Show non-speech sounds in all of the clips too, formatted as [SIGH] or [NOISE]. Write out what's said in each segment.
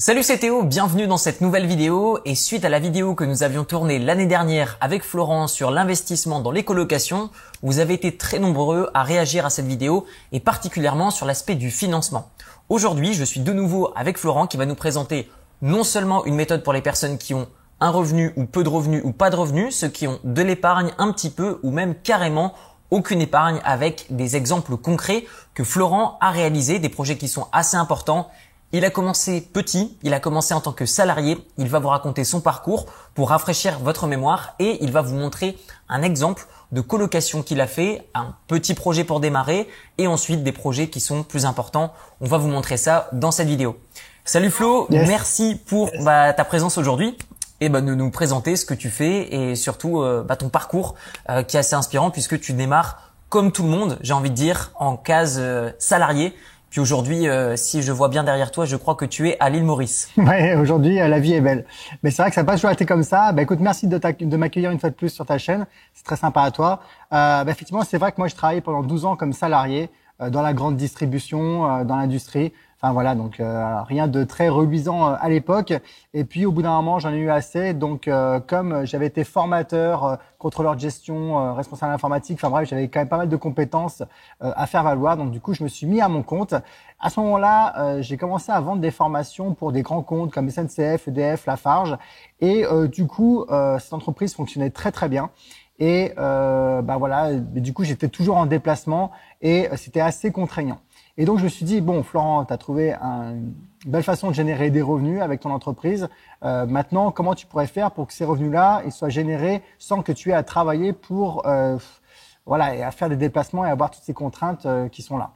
Salut c'est Théo, bienvenue dans cette nouvelle vidéo et suite à la vidéo que nous avions tournée l'année dernière avec Florent sur l'investissement dans les colocations, vous avez été très nombreux à réagir à cette vidéo et particulièrement sur l'aspect du financement. Aujourd'hui, je suis de nouveau avec Florent qui va nous présenter non seulement une méthode pour les personnes qui ont un revenu ou peu de revenus ou pas de revenus, ceux qui ont de l'épargne un petit peu ou même carrément aucune épargne avec des exemples concrets que Florent a réalisés, des projets qui sont assez importants il a commencé petit, il a commencé en tant que salarié, il va vous raconter son parcours pour rafraîchir votre mémoire et il va vous montrer un exemple de colocation qu'il a fait, un petit projet pour démarrer et ensuite des projets qui sont plus importants. On va vous montrer ça dans cette vidéo. Salut Flo, merci pour bah, ta présence aujourd'hui et bah, de nous présenter ce que tu fais et surtout euh, bah, ton parcours euh, qui est assez inspirant puisque tu démarres comme tout le monde, j'ai envie de dire, en case euh, salarié puis aujourd'hui, euh, si je vois bien derrière toi, je crois que tu es à l'île Maurice. [LAUGHS] Ouais, aujourd'hui, euh, la vie est belle. Mais c'est vrai que ça n'a pas toujours été comme ça. Bah, écoute, merci de, de m'accueillir une fois de plus sur ta chaîne. C'est très sympa à toi. Euh, bah, effectivement, c'est vrai que moi, je travaillais pendant 12 ans comme salarié euh, dans la grande distribution, dans l'industrie. Enfin voilà, donc euh, rien de très reluisant euh, à l'époque. Et puis au bout d'un moment, j'en ai eu assez. Donc euh, comme j'avais été formateur, contrôleur de gestion, responsable informatique, enfin bref, j'avais quand même pas mal de compétences à faire valoir. Donc du coup, je me suis mis à mon compte. À ce moment-là, j'ai commencé à vendre des formations pour des grands comptes comme SNCF, EDF, Lafarge. Et du coup, cette entreprise fonctionnait très très bien. Et euh, bah voilà, du coup, j'étais toujours en déplacement et c'était assez contraignant. Et donc, je me suis dit, bon, Florent, tu as trouvé une belle façon de générer des revenus avec ton entreprise. Euh, maintenant, comment tu pourrais faire pour que ces revenus-là ils soient générés sans que tu aies à travailler pour, euh, voilà, et à faire des déplacements et avoir toutes ces contraintes euh, qui sont là?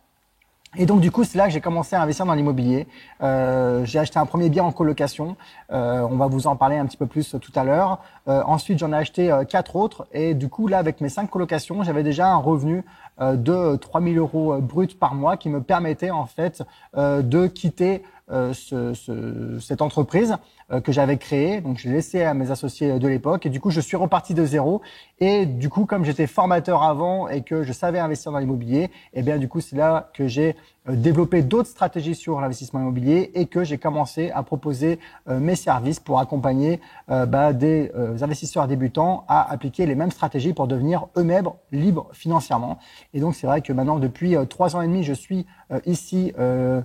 Et donc du coup, c'est là que j'ai commencé à investir dans l'immobilier. Euh, j'ai acheté un premier bien en colocation. Euh, on va vous en parler un petit peu plus tout à l'heure. Euh, ensuite, j'en ai acheté euh, quatre autres. Et du coup, là, avec mes cinq colocations, j'avais déjà un revenu euh, de 3000 euros bruts par mois qui me permettait en fait de quitter ce, ce, cette entreprise que j'avais créée. Donc, je l'ai laissé à mes associés de l'époque. Et du coup, je suis reparti de zéro. Et du coup, comme j'étais formateur avant et que je savais investir dans l'immobilier, eh bien du coup, c'est là que j'ai euh, développé d'autres stratégies sur l'investissement immobilier et que j'ai commencé à proposer euh, mes services pour accompagner euh, bah, des investisseurs débutants à appliquer les mêmes stratégies pour devenir eux-mêmes libres financièrement. Et donc, c'est vrai que maintenant, depuis trois ans et demi, je suis ici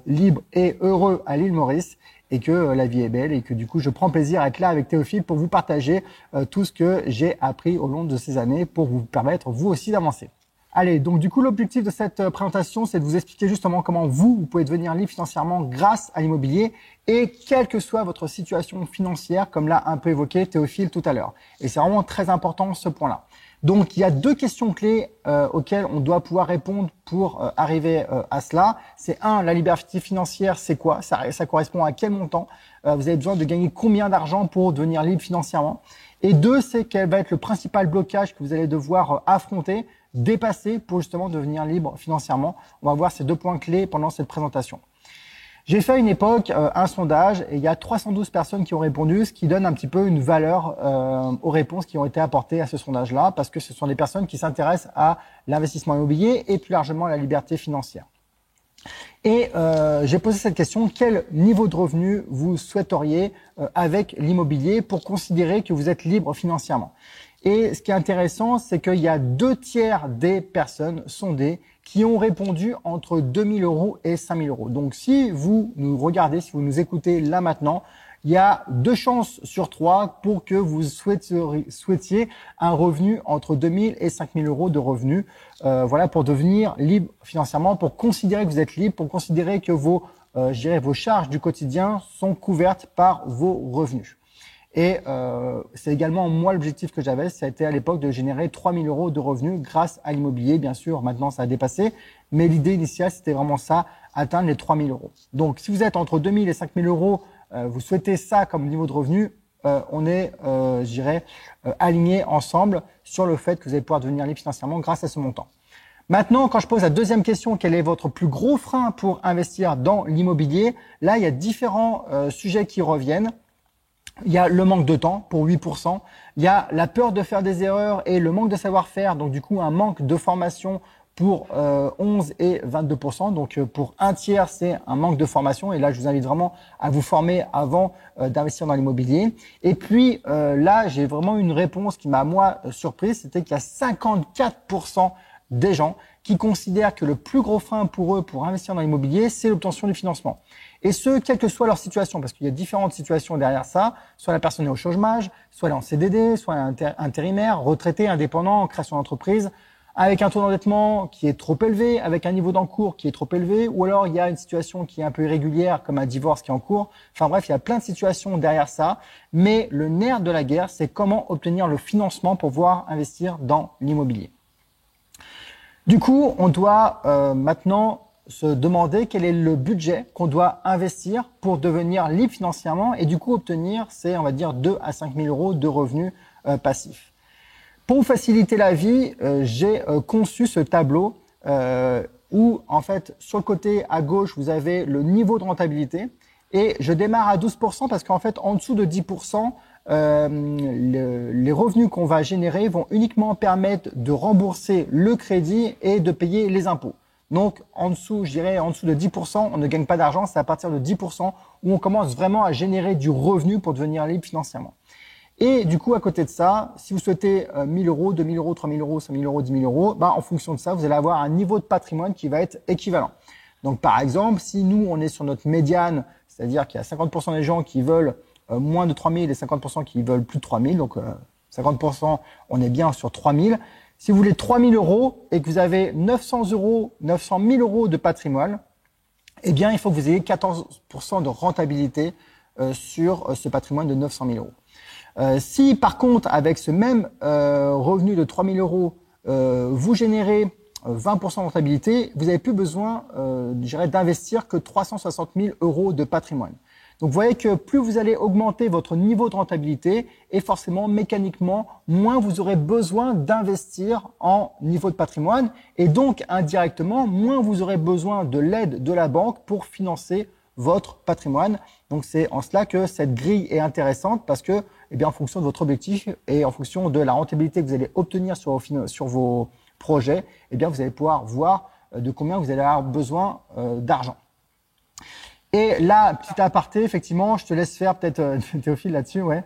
libre et heureux à l'île Maurice et que euh, la vie est belle et que du coup je prends plaisir à être là avec Théophile pour vous partager euh, tout ce que j'ai appris au long de ces années pour vous permettre vous aussi d'avancer. Allez, donc du coup l'objectif de cette euh, présentation c'est de vous expliquer justement comment vous, vous pouvez devenir libre financièrement grâce à l'immobilier et quelle que soit votre situation financière comme l'a un peu évoqué Théophile tout à l'heure. Et c'est vraiment très important ce point-là. Donc il y a deux questions clés euh, auxquelles on doit pouvoir répondre pour euh, arriver euh, à cela. C'est un, la liberté financière, c'est quoi? Ça, ça, correspond à quel montant? Vous avez besoin de gagner combien d'argent pour devenir libre financièrement? Et deux, c'est quel va être le principal blocage que vous allez devoir affronter, dépasser pour justement devenir libre financièrement? On va voir ces deux points clés pendant cette présentation. J'ai fait à une époque euh, un sondage et il y a 312 personnes qui ont répondu, ce qui donne un petit peu une valeur euh, aux réponses qui ont été apportées à ce sondage-là, parce que ce sont des personnes qui s'intéressent à l'investissement immobilier et plus largement à la liberté financière. Et euh, j'ai posé cette question, quel niveau de revenu vous souhaiteriez avec l'immobilier pour considérer que vous êtes libre financièrement? Et ce qui est intéressant, c'est qu'il y a deux tiers des personnes sondées qui ont répondu entre 2000 euros et 5000 euros. Donc si vous nous regardez, si vous nous écoutez là maintenant, il y a deux chances sur trois pour que vous souhaitiez un revenu entre 2000 et 5000 euros de revenus. Euh, voilà, pour devenir libre financièrement, pour considérer que vous êtes libre, pour considérer que vos, euh, vos charges du quotidien sont couvertes par vos revenus. Et euh, c'est également moi l'objectif que j'avais, ça a été à l'époque de générer 3000 euros de revenus grâce à l'immobilier. Bien sûr, maintenant ça a dépassé, mais l'idée initiale c'était vraiment ça, atteindre les 3000 euros. Donc si vous êtes entre 2000 et 5000 euros, euh, vous souhaitez ça comme niveau de revenu, euh, on est, euh, je dirais, euh, alignés ensemble sur le fait que vous allez pouvoir devenir libre financièrement grâce à ce montant. Maintenant, quand je pose la deuxième question, quel est votre plus gros frein pour investir dans l'immobilier? Là, il y a différents euh, sujets qui reviennent. Il y a le manque de temps pour 8%. Il y a la peur de faire des erreurs et le manque de savoir-faire, donc du coup un manque de formation pour 11 et 22% Donc pour un tiers, c'est un manque de formation. Et là, je vous invite vraiment à vous former avant d'investir dans l'immobilier. Et puis là, j'ai vraiment une réponse qui m'a moi surprise, c'était qu'il y a 54% des gens qui considèrent que le plus gros frein pour eux pour investir dans l'immobilier, c'est l'obtention du financement. Et ce, quelle que soit leur situation, parce qu'il y a différentes situations derrière ça. Soit la personne est au chômage, soit elle est en CDD, soit elle est intérimaire, retraité, indépendant, création d'entreprise, avec un taux d'endettement qui est trop élevé, avec un niveau d'encours qui est trop élevé, ou alors il y a une situation qui est un peu irrégulière, comme un divorce qui est en cours. Enfin bref, il y a plein de situations derrière ça. Mais le nerf de la guerre, c'est comment obtenir le financement pour pouvoir investir dans l'immobilier. Du coup, on doit euh, maintenant se demander quel est le budget qu'on doit investir pour devenir libre financièrement et du coup obtenir, c'est on va dire 2 à 5 000 euros de revenus euh, passifs. Pour vous faciliter la vie, euh, j'ai conçu ce tableau où en fait sur le côté à gauche vous avez le niveau de rentabilité et je démarre à 12% parce qu'en fait en dessous de 10%, euh, les revenus qu'on va générer vont uniquement permettre de rembourser le crédit et de payer les impôts. Donc en dessous, je dirais en dessous de 10%, on ne gagne pas d'argent, c'est à partir de 10% où on commence vraiment à générer du revenu pour devenir libre financièrement. Et du coup, à côté de ça, si vous souhaitez 1000 euh, euros, 2000 euros, 3000 euros, 5000 euros, 10 000 euros, bah, en fonction de ça, vous allez avoir un niveau de patrimoine qui va être équivalent. Donc par exemple, si nous, on est sur notre médiane, c'est-à-dire qu'il y a 50% des gens qui veulent euh, moins de 3000 et 50% qui veulent plus de 3000. Donc 50%, euh, on est bien sur 3000. Si vous voulez 3000 euros et que vous avez 900 euros, 900 000 euros de patrimoine, eh bien, il faut que vous ayez 14% de rentabilité euh, sur ce patrimoine de 900 000 euros. si par contre, avec ce même revenu de 3000 euros, vous générez 20% de rentabilité, vous n'avez plus besoin, d'investir que 360 000 euros de patrimoine. Donc vous voyez que plus vous allez augmenter votre niveau de rentabilité et forcément mécaniquement, moins vous aurez besoin d'investir en niveau de patrimoine et donc indirectement, moins vous aurez besoin de l'aide de la banque pour financer votre patrimoine. Donc c'est en cela que cette grille est intéressante parce que, eh bien, en fonction de votre objectif et en fonction de la rentabilité que vous allez obtenir sur vos, projets, eh bien, vous allez pouvoir voir euh, de combien vous allez avoir besoin euh, d'argent. Et là, petit aparté, effectivement, je te laisse faire peut-être euh, [LAUGHS] Théophile là-dessus, ouais.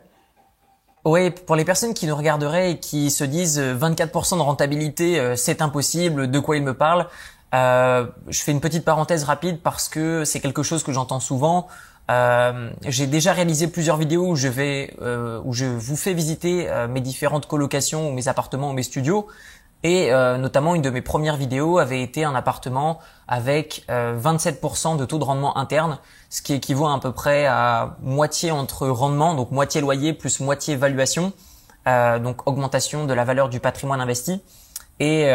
Oui, pour les personnes qui nous regarderaient et qui se disent 24% euh, de rentabilité, euh, c'est impossible, de quoi ils me parlent euh, Je fais une petite parenthèse rapide parce que c'est quelque chose que j'entends souvent. J'ai déjà réalisé plusieurs vidéos où je vais, où je vous fais visiter mes différentes colocations, ou mes appartements, ou mes studios, et euh, notamment, une de mes premières vidéos avait été un appartement avec 27% euh, de taux de rendement interne, ce qui équivaut à, peu près à moitié entre rendement, donc moitié loyer plus moitié valuation, euh, donc augmentation de la valeur du patrimoine investi. Et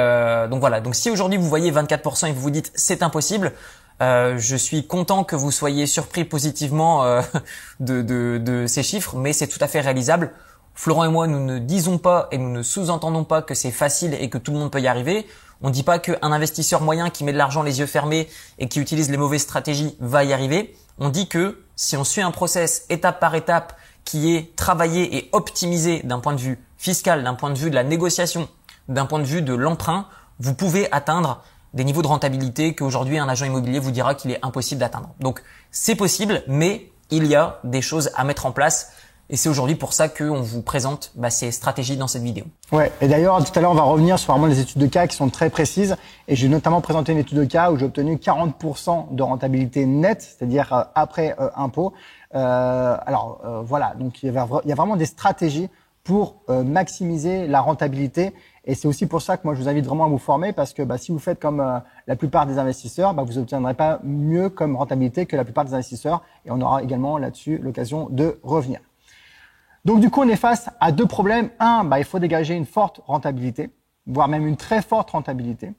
donc voilà. Donc si aujourd'hui vous voyez 24% et vous vous dites c'est impossible, je suis content que vous soyez surpris positivement [LAUGHS] de, de, de, ces chiffres, mais c'est tout à fait réalisable. Florent et moi, nous ne disons pas et nous ne sous-entendons pas que c'est facile et que tout le monde peut y arriver. On ne dit pas qu'un investisseur moyen qui met de l'argent les yeux fermés et qui utilise les mauvaises stratégies va y arriver. On dit que si on suit un process étape par étape qui est travaillé et optimisé d'un point de vue fiscal, d'un point de vue de la négociation, d'un point de vue de l'emprunt, vous pouvez atteindre des niveaux de rentabilité qu'aujourd'hui un agent immobilier vous dira qu'il est impossible d'atteindre. Donc c'est possible, mais il y a des choses à mettre en place et c'est aujourd'hui pour ça qu'on vous présente bah, ces stratégies dans cette vidéo. Ouais. Et d'ailleurs, tout à l'heure, on va revenir sur vraiment les études de cas qui sont très précises. Et j'ai notamment présenté une étude de cas où j'ai obtenu 40% de rentabilité nette, c'est-à-dire euh, après euh, impôt. Euh, alors euh, voilà, donc il y, a, vraiment des stratégies pour maximiser la rentabilité. Et c'est aussi pour ça que moi, je vous invite vraiment à vous former parce que bah, si vous faites comme la plupart des investisseurs, bah, vous n'obtiendrez pas mieux comme rentabilité que la plupart des investisseurs. Et on aura également là-dessus l'occasion de revenir. Donc du coup, on est face à deux problèmes. Un, bah, il faut dégager une forte rentabilité, voire même une très forte rentabilité.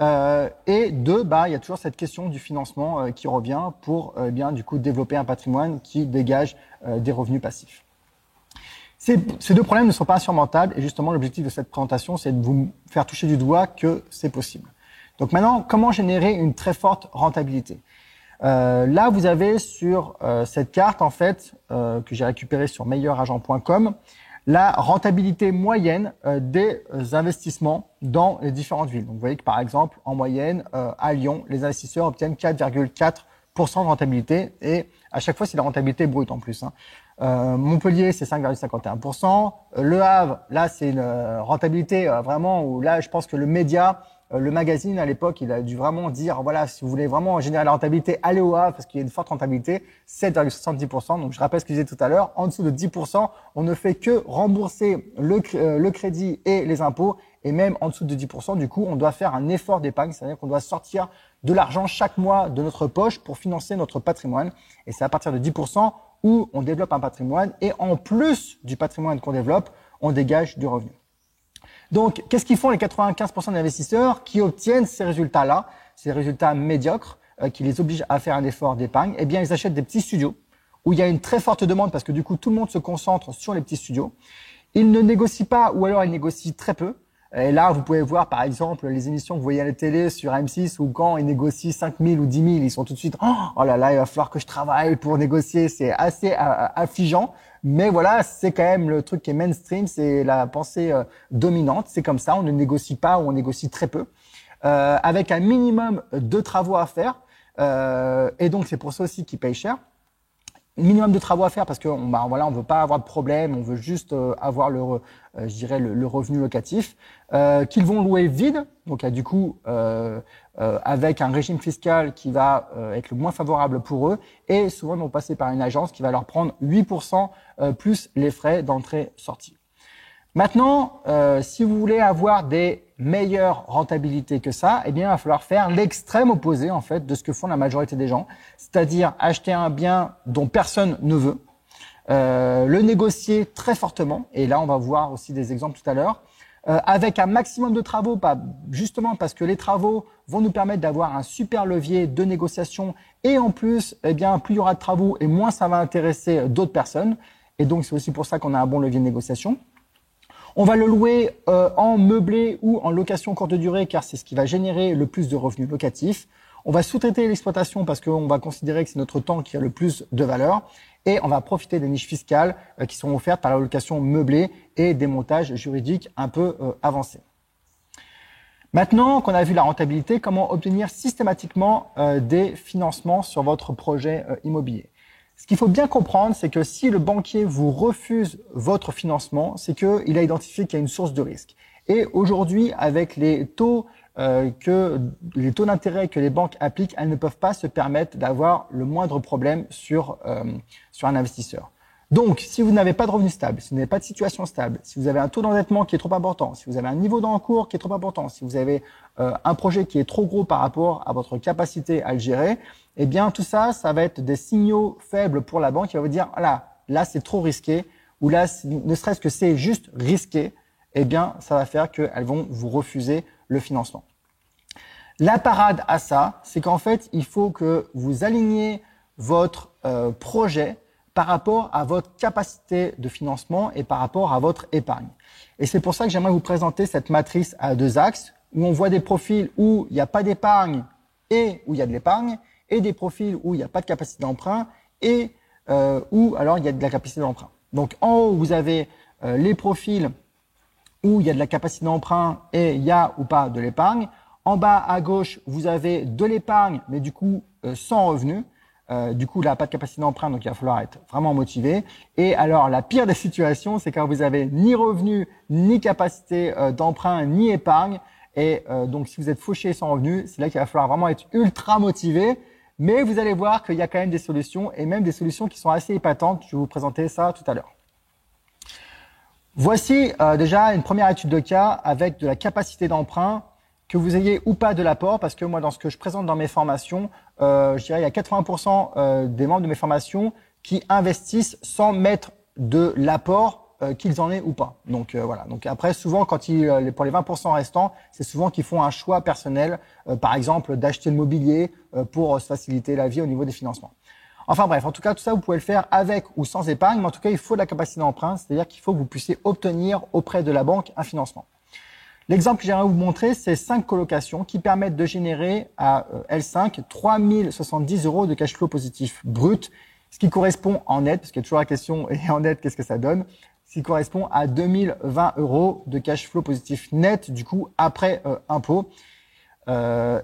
Euh, et deux, bah, il y a toujours cette question du financement euh, qui revient pour euh, bien du coup développer un patrimoine qui dégage des revenus passifs. Ces, deux problèmes ne sont pas insurmontables et justement l'objectif de cette présentation, c'est de vous faire toucher du doigt que c'est possible. Donc maintenant, comment générer une très forte rentabilité? Euh, là, vous avez sur euh, cette carte, en fait, euh, que j'ai récupérée sur meilleuragent.com, la rentabilité moyenne euh, des investissements dans les différentes villes. Donc vous voyez que par exemple, en moyenne, euh, à Lyon, les investisseurs obtiennent 4,4% de rentabilité et à chaque fois, c'est la rentabilité brute en plus. Hein. Euh, Montpellier, c'est 5,51%. Le Havre, là, c'est une rentabilité vraiment où là, je pense que le média euh, le magazine à l'époque, il a dû vraiment dire voilà, si vous voulez vraiment générer la rentabilité, allez au Havre parce qu'il y a une forte rentabilité, 7,70%. Donc je rappelle ce que je disais tout à l'heure, en dessous de 10%, on ne fait que rembourser le, euh, le crédit et les impôts. Et même en dessous de 10%, du coup, on doit faire un effort d'épargne, c'est-à-dire qu'on doit sortir de l'argent chaque mois de notre poche pour financer notre patrimoine. Et c'est à partir de 10% où on développe un patrimoine. Et en plus du patrimoine qu'on développe, on dégage du revenu. Donc, qu'est-ce qu'ils font les 95% d'investisseurs qui obtiennent ces résultats-là, ces résultats médiocres, euh, qui les obligent à faire un effort d'épargne? Eh bien, ils achètent des petits studios où il y a une très forte demande parce que du coup, tout le monde se concentre sur les petits studios. Ils ne négocient pas ou alors ils négocient très peu. Et là, vous pouvez voir, par exemple, les émissions que vous voyez à la télé sur M6 où quand ils négocient 5 000 ou 10 000, ils sont tout de suite, oh, oh là là, il va falloir que je travaille pour négocier. C'est assez euh, affligeant. Mais voilà, c'est quand même le truc qui est mainstream, c'est la pensée euh, dominante. C'est comme ça, on ne négocie pas ou on négocie très peu. Euh, avec un minimum de travaux à faire. Euh, et donc, c'est pour ça aussi qu'ils payent cher minimum de travaux à faire parce que on, bah, voilà, on veut pas avoir de problème, on veut juste euh, avoir le, euh, je dirais le, revenu locatif, euh, qu'ils vont louer vide, donc du coup avec un régime fiscal qui va être le moins favorable pour eux, et souvent ils vont passer par une agence qui va leur prendre 8% plus les frais d'entrée-sortie. Maintenant, euh, si vous voulez avoir des meilleures rentabilités que ça, eh bien, il va falloir faire l'extrême opposé en fait de ce que font la majorité des gens, c'est-à-dire acheter un bien dont personne ne veut, euh, le négocier très fortement, et là, on va voir aussi des exemples tout à l'heure, euh, avec un maximum de travaux, pas justement parce que les travaux vont nous permettre d'avoir un super levier de négociation, et en plus, eh bien, plus il y aura de travaux et moins ça va intéresser d'autres personnes, et donc c'est aussi pour ça qu'on a un bon levier de négociation. On va le louer euh, en meublé ou en location courte durée car c'est ce qui va générer le plus de revenus locatifs. On va sous-traiter l'exploitation parce qu'on va considérer que c'est notre temps qui a le plus de valeur. Et on va profiter des niches fiscales euh, qui sont offertes par la location meublée et des montages juridiques un peu euh, avancés. Maintenant qu'on a vu la rentabilité, comment obtenir systématiquement des financements sur votre projet immobilier? Ce qu'il faut bien comprendre, c'est que si le banquier vous refuse votre financement, c'est qu'il a identifié qu'il y a une source de risque. Et aujourd'hui, avec les taux euh, que les taux d'intérêt que les banques appliquent, elles ne peuvent pas se permettre d'avoir le moindre problème sur euh, sur un investisseur. Donc, si vous n'avez pas de revenus stable, si vous n'avez pas de situation stable, si vous avez un taux d'endettement qui est trop important, si vous avez un niveau d'encours qui est trop important, si vous avez euh, un projet qui est trop gros par rapport à votre capacité à le gérer, eh bien tout ça, ça va être des signaux faibles pour la banque qui va vous dire, là, là c'est trop risqué, ou là, ne serait-ce que c'est juste risqué, eh bien ça va faire qu'elles vont vous refuser le financement. La parade à ça, c'est qu'en fait, il faut que vous aligniez votre euh, projet par rapport à votre capacité de financement et par rapport à votre épargne. Et c'est pour ça que j'aimerais vous présenter cette matrice à deux axes où on voit des profils où il n'y a pas d'épargne et où il y a de l'épargne et des profils où il n'y a pas de capacité d'emprunt et euh, où alors il y a de la capacité d'emprunt. Donc en haut, vous avez euh, les profils où il y a de la capacité d'emprunt et il y a ou pas de l'épargne. En bas à gauche, vous avez de l'épargne, mais du coup euh, sans revenu. Euh, du coup, là, pas de capacité d'emprunt, donc il va falloir être vraiment motivé. Et alors, la pire des situations, c'est quand vous avez ni revenu, ni capacité euh, d'emprunt, ni épargne. Et euh, donc, si vous êtes fauché sans revenu, c'est là qu'il va falloir vraiment être ultra motivé. Mais vous allez voir qu'il y a quand même des solutions, et même des solutions qui sont assez épatantes. Je vais vous présenter ça tout à l'heure. Voici déjà une première étude de cas avec de la capacité d'emprunt que vous ayez ou pas de l'apport, parce que moi, dans ce que je présente dans mes formations, euh, je dirais il y a 80% euh, des membres de mes formations qui investissent sans mettre de l'apport euh, qu'ils en aient ou pas. Donc voilà. Donc après, souvent, quand ils, pour les 20% restants, c'est souvent qu'ils font un choix personnel, par exemple d'acheter le mobilier pour se faciliter la vie au niveau des financements. Enfin bref, en tout cas, tout ça, vous pouvez le faire avec ou sans épargne, mais en tout cas, il faut de la capacité d'emprunt, c'est-à-dire qu'il faut que vous puissiez obtenir auprès de la banque un financement. L'exemple que j'aimerais vous montrer, c'est cinq colocations qui permettent de générer à euh, L5 3070 euros de cash flow positif brut, ce qui correspond en net, parce qu'il y a toujours la question, [LAUGHS] et en net, qu'est-ce que ça donne ce qui correspond à 2020 euros de cash flow positif net, du coup, après euh, impôt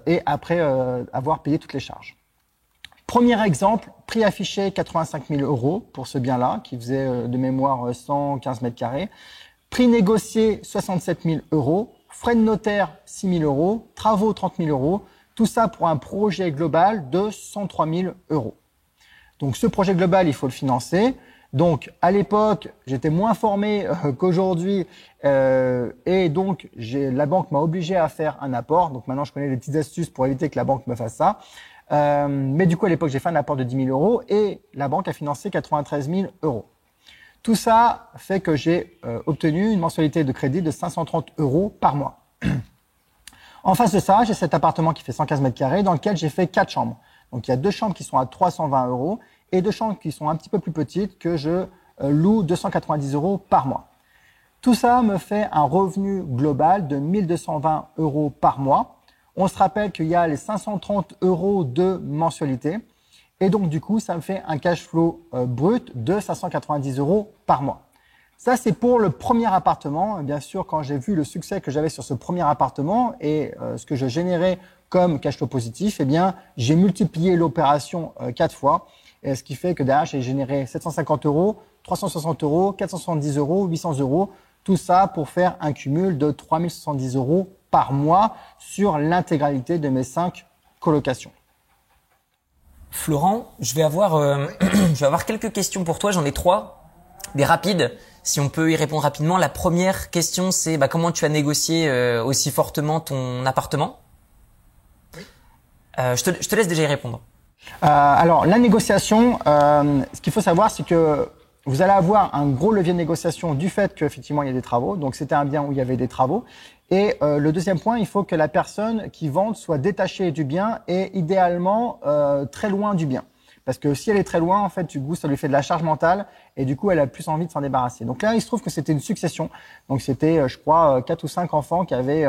et après avoir payé toutes les charges. Premier exemple, prix affiché 85 000 euros pour ce bien-là, qui faisait de mémoire 115 mètres carrés. Prix négocié 67 000 euros. Frais de notaire 6 000 euros. Travaux 30 000 euros. Tout ça pour un projet global de 103 000 euros. Donc ce projet global, il faut le financer. Donc à l'époque, j'étais moins formé euh, qu'aujourd'hui euh, et donc la banque m'a obligé à faire un apport. Donc maintenant, je connais des petites astuces pour éviter que la banque me fasse ça. Euh, mais du coup, à l'époque, j'ai fait un apport de 10 000 euros et la banque a financé 93 000 euros. Tout ça fait que j'ai euh, obtenu une mensualité de crédit de 530 euros par mois. [CLEARS THROAT] en face de ça, j'ai cet appartement qui fait 115 mètres carrés dans lequel j'ai fait quatre chambres. Donc il y a deux chambres qui sont à 320 euros et deux chambres qui sont un petit peu plus petites que je euh, loue 290 euros par mois. Tout ça me fait un revenu global de 1220 euros par mois. On se rappelle qu'il y a les 530 euros de mensualité. Et donc, du coup, ça me fait un cash flow euh, brut de 590 euros par mois. Ça, c'est pour le premier appartement. Bien sûr, quand j'ai vu le succès que j'avais sur ce premier appartement et euh, ce que je générais comme cash flow positif, eh bien, j'ai multiplié l'opération euh, quatre fois. Et ce qui fait que derrière, j'ai généré 750 euros, 360 euros, 470 euros, 800 euros. Tout ça pour faire un cumul de 3070 euros par mois sur l'intégralité de mes cinq colocations. Florent, je vais avoir, euh, [CLEARS THROAT] je vais avoir quelques questions pour toi. J'en ai trois, des rapides. Si on peut y répondre rapidement. La première question, c'est bah, comment tu as négocié euh, aussi fortement ton appartement? Euh, je, te, je, te, laisse déjà y répondre. alors la négociation, ce qu'il faut savoir, c'est que vous allez avoir un gros levier de négociation du fait qu'effectivement il y a des travaux. Donc c'était un bien où il y avait des travaux. Et euh, le deuxième point, il faut que la personne qui vende soit détachée du bien et idéalement euh, très loin du bien. Parce que si elle est très loin, en fait, du coup, ça lui fait de la charge mentale et du coup, elle a plus envie de s'en débarrasser. Donc là, il se trouve que c'était une succession. Donc c'était, euh, je crois, quatre ou cinq enfants qui avaient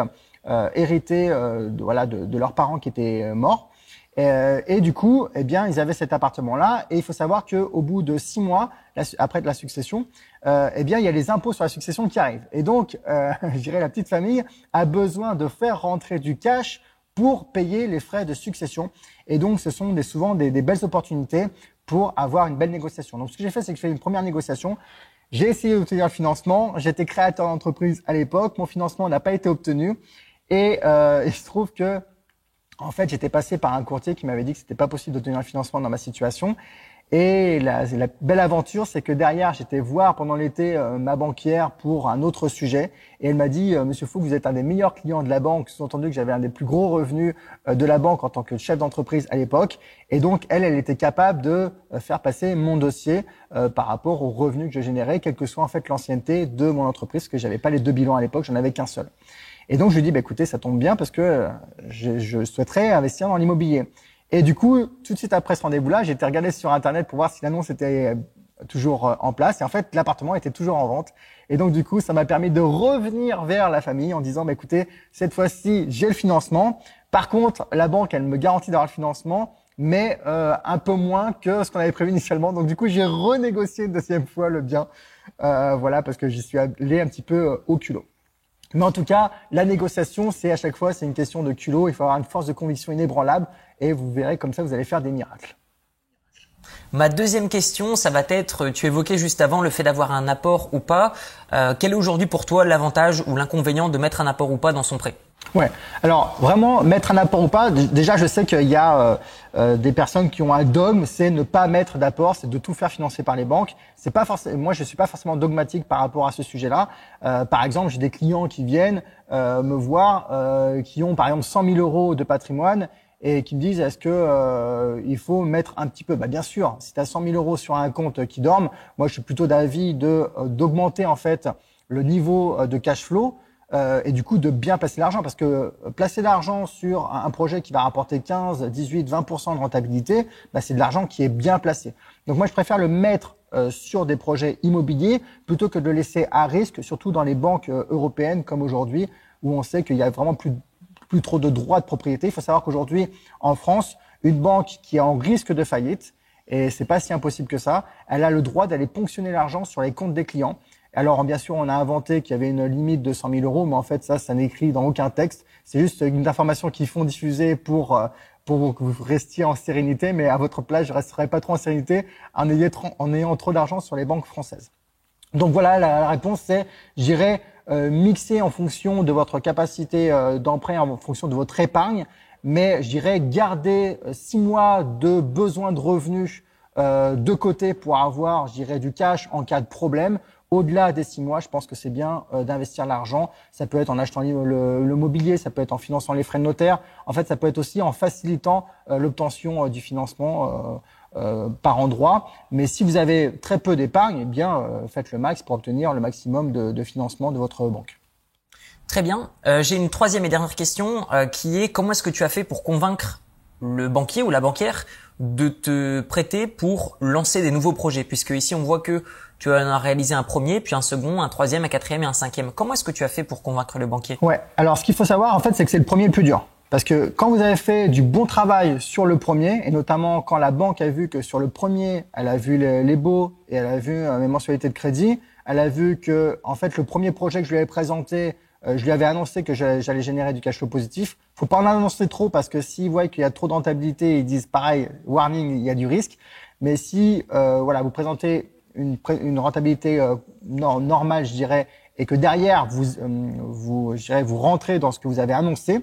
hérité voilà, de, de, leurs parents qui étaient morts. Euh, et du coup, eh bien, ils avaient cet appartement-là. Et il faut savoir qu'au bout de six mois, après de la succession, euh, eh bien, il y a les impôts sur la succession qui arrivent. Et donc, euh, [LAUGHS] je dirais, la petite famille a besoin de faire rentrer du cash pour payer les frais de succession. Et donc, ce sont souvent des, belles opportunités pour avoir une belle négociation. Donc, ce que j'ai fait, c'est que j'ai fait une première négociation. J'ai essayé d'obtenir le financement. J'étais créateur d'entreprise à l'époque. Mon financement n'a pas été obtenu. Et [LAUGHS] il se trouve que en fait, j'étais passé par un courtier qui m'avait dit que c'était pas possible d'obtenir un financement dans ma situation. Et la, la belle aventure, c'est que derrière, j'étais voir pendant l'été euh, ma banquière pour un autre sujet, et elle m'a dit euh, Monsieur Fou, vous êtes un des meilleurs clients de la banque. Sous-entendu que j'avais un des plus gros revenus euh, de la banque en tant que chef d'entreprise à l'époque, et donc elle, elle était capable de faire passer mon dossier par rapport aux revenus que je générais, quelle que soit en fait l'ancienneté de mon entreprise, parce que j'avais pas les deux bilans à l'époque, j'en avais qu'un seul. Et donc je lui dis, bah, écoutez, ça tombe bien parce que euh, je, je souhaiterais investir dans l'immobilier. Et du coup, tout de suite après ce rendez-vous-là, j'ai été regarder sur Internet pour voir si l'annonce était euh, toujours euh, en place. Et en fait, l'appartement était toujours en vente. Et donc, du coup, ça m'a permis de revenir vers la famille en disant, bah, écoutez, cette fois-ci, j'ai le financement. Par contre, la banque, elle me garantit d'avoir le financement, mais euh, un peu moins que ce qu'on avait prévu initialement. Donc, du coup, j'ai renégocié une deuxième fois le bien. Euh, voilà, parce que j'y suis allé un petit peu au culot. Mais en tout cas, la négociation, c'est à chaque fois, c'est une question de culot. Il faut avoir une force de conviction inébranlable et vous verrez comme ça, vous allez faire des miracles. Ma deuxième question, ça va être, tu évoquais juste avant le fait d'avoir un apport ou pas. Euh, quel est aujourd'hui pour toi l'avantage ou l'inconvénient de mettre un apport ou pas dans son prêt? Ouais. Alors vraiment mettre un apport ou pas. Déjà, je sais qu'il y a euh, euh, des personnes qui ont un dogme, c'est ne pas mettre d'apport, c'est de tout faire financer par les banques. C'est pas forcément. Moi, je suis pas forcément dogmatique par rapport à ce sujet-là. Euh, par exemple, j'ai des clients qui viennent me voir, qui ont par exemple 100 000 euros de patrimoine et qui me disent est-ce que il faut mettre un petit peu? Bah bien sûr, si tu as 100 000 euros sur un compte qui dorme, moi je suis plutôt d'avis de d'augmenter en fait le niveau de cash flow euh, et du coup de bien placer l'argent parce que euh, placer l'argent sur un projet qui va rapporter 15, 18, 20% de rentabilité, bah, c'est de l'argent qui est bien placé. Donc moi je préfère le mettre euh, sur des projets immobiliers plutôt que de le laisser à risque, surtout dans les banques européennes comme aujourd'hui où on sait qu'il y a vraiment plus plus trop de droits de propriété. Il faut savoir qu'aujourd'hui en France, une banque qui est en risque de faillite et c'est pas si impossible que ça, elle a le droit d'aller ponctionner l'argent sur les comptes des clients Alors, bien sûr, on a inventé qu'il y avait une limite de 100 000 euros, mais en fait, ça, ça n'écrit dans aucun texte. C'est juste une information qu'ils font diffuser pour euh, pour que vous restiez en sérénité, mais à votre place, je resterai pas trop en sérénité en ayant, ayant trop d'argent sur les banques françaises. Donc voilà, la, réponse c'est, j'irai euh, mixer en fonction de votre capacité euh, d'emprunt, en fonction de votre épargne, mais j'irai garder six mois de besoin de revenus de côté pour avoir, j'irai du cash en cas de problème au-delà des six mois, je pense que c'est bien euh, d'investir l'argent. Ça peut être en achetant le, le, mobilier, ça peut être en finançant les frais de notaire. En fait, ça peut être aussi en facilitant euh, l'obtention euh, du financement par endroit. Mais si vous avez très peu d'épargne, eh bien, faites le max pour obtenir le maximum de, de financement de votre banque. Très bien. J'ai une troisième et dernière question qui est comment est-ce que tu as fait pour convaincre le banquier ou la banquière de te prêter pour lancer des nouveaux projets? Puisque ici, on voit que tu as réalisé un premier, puis un second, un troisième, un quatrième et un cinquième. Comment est-ce que tu as fait pour convaincre le banquier? Ouais. Alors, ce qu'il faut savoir, en fait, c'est que c'est le premier le plus dur. Parce que quand vous avez fait du bon travail sur le premier, et notamment quand la banque a vu que sur le premier, elle a vu les, beaux et elle a vu euh, mes mensualités de crédit, elle a vu que en fait le premier projet que je lui avais présenté, euh, je lui avais annoncé que j'allais générer du cash flow positif. Faut pas en annoncer trop parce que s'ils voient qu'il y a trop de rentabilité, ils disent pareil, warning, il y a du risque. Mais si euh, voilà, vous présentez une, rentabilité euh, normale, je dirais, et que derrière vous, euh, vous, je dirais, vous rentrez dans ce que vous avez annoncé,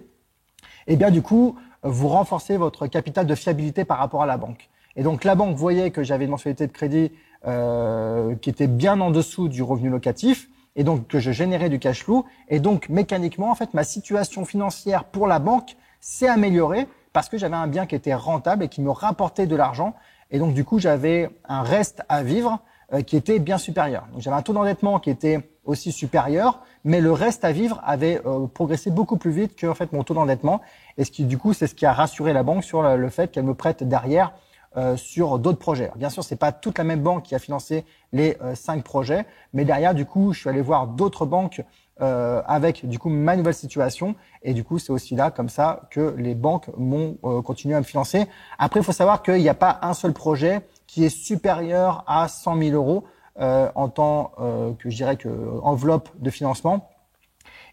eh bien du coup, vous renforcez votre capital de fiabilité par rapport à la banque. Et donc la banque voyait que j'avais une mensualité de crédit euh, qui était bien en dessous du revenu locatif, et donc que je générais du cash flow, et donc mécaniquement, en fait, ma situation financière pour la banque s'est améliorée parce que j'avais un bien qui était rentable et qui me rapportait de l'argent, et donc du coup j'avais un reste à vivre euh, qui était bien supérieur. Donc j'avais un taux d'endettement qui était aussi supérieur, mais le reste à vivre avait euh, progressé beaucoup plus vite que en fait mon taux d'endettement. Et ce qui du coup c'est ce qui a rassuré la banque sur le, fait qu'elle me prête derrière euh, sur d'autres projets. bien sûr, c'est pas toute la même banque qui a financé les cinq projets, mais derrière, du coup, je suis allé voir d'autres banques euh, avec du coup ma nouvelle situation et du coup c'est aussi là comme ça que les banques m'ont continué à me financer. Après, il faut savoir qu'il n'y a pas un seul projet qui est supérieur à 100 000 euros euh, en tant euh, que je dirais que enveloppe de financement.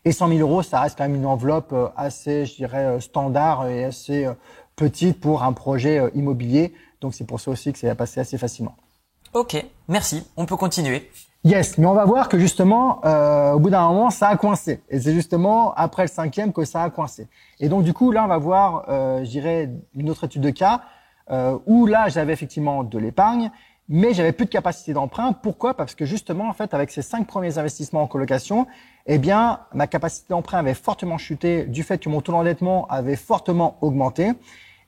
Et 100 000 euros, ça reste quand même une enveloppe euh, assez, je dirais, standard et assez petite pour un projet immobilier. Donc c'est pour ça aussi que ça va passer assez facilement. Ok, merci. On peut continuer. Yes, mais on va voir que justement, euh, au bout d'un moment, ça a coincé. Et c'est justement après le cinquième que ça a coincé. Et donc du coup, là, on va voir, euh, je dirais, une autre étude de cas euh, où là j'avais effectivement de l'épargne, mais j'avais plus de capacité d'emprunt. Pourquoi? Parce que justement, en fait, avec ces cinq premiers investissements en colocation, eh bien, ma capacité d'emprunt avait fortement chuté du fait que mon taux d'endettement avait fortement augmenté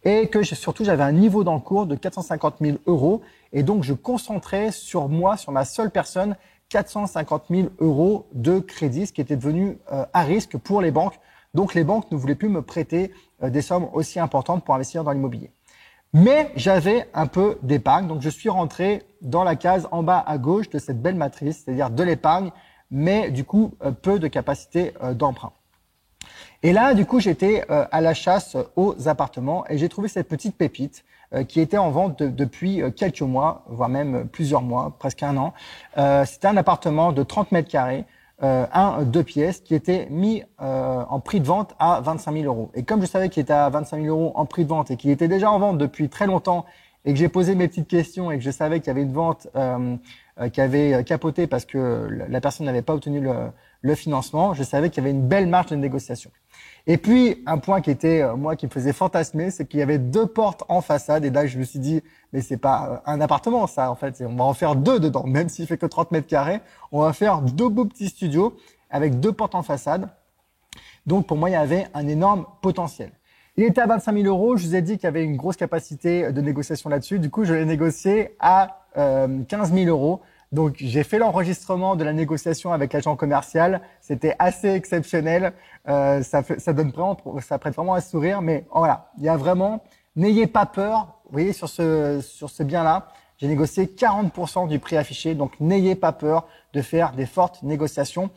et que surtout j'avais un niveau d'encours de 450 000 euros et donc je concentrais sur moi, sur ma seule personne, 450 000 euros de crédit, ce qui était devenu euh, à risque pour les banques. Donc les banques ne voulaient plus me prêter euh, des sommes aussi importantes pour investir dans l'immobilier. Mais j'avais un peu d'épargne, donc je suis rentré dans la case en bas à gauche de cette belle matrice, c'est-à-dire de l'épargne, mais du coup euh, peu de capacité euh, d'emprunt. Et là, du coup, j'étais euh, à la chasse aux appartements et j'ai trouvé cette petite pépite qui était en vente depuis quelques mois, voire même plusieurs mois, presque un an. C'était un appartement de 30 mètres carrés euh, un deux pièces qui était mis euh, en prix de vente à 25 000 euros. Et comme je savais qu'il était à 25 000 euros en prix de vente et qu'il était déjà en vente depuis très longtemps et que j'ai posé mes petites questions et que je savais qu'il y avait une vente euh, euh qui avait capoté parce que la personne n'avait pas obtenu le, le financement, je savais qu'il y avait une belle marge de négociation. Et puis, un point qui était, euh, moi, qui me faisait fantasmer, c'est qu'il y avait deux portes en façade. Et là, je me suis dit, mais c'est pas euh, un appartement, ça, en fait. On va en faire deux dedans. Même s'il fait que 30 mètres carrés, on va faire deux beaux petits studios avec deux portes en façade. Donc, pour moi, il y avait un énorme potentiel. Il était à 25 000 euros. Je vous ai dit qu'il y avait une grosse capacité de négociation là-dessus. Du coup, je l'ai négocié à euh, 15 000 euros. Donc j'ai fait l'enregistrement de la négociation avec l'agent commercial. C'était assez exceptionnel. Euh, ça, fait, ça donne vraiment, ça prête vraiment à sourire. Mais voilà, il y a vraiment, n'ayez pas peur. Vous voyez sur ce sur ce bien-là, j'ai négocié 40% du prix affiché. Donc n'ayez pas peur de faire des fortes négociations.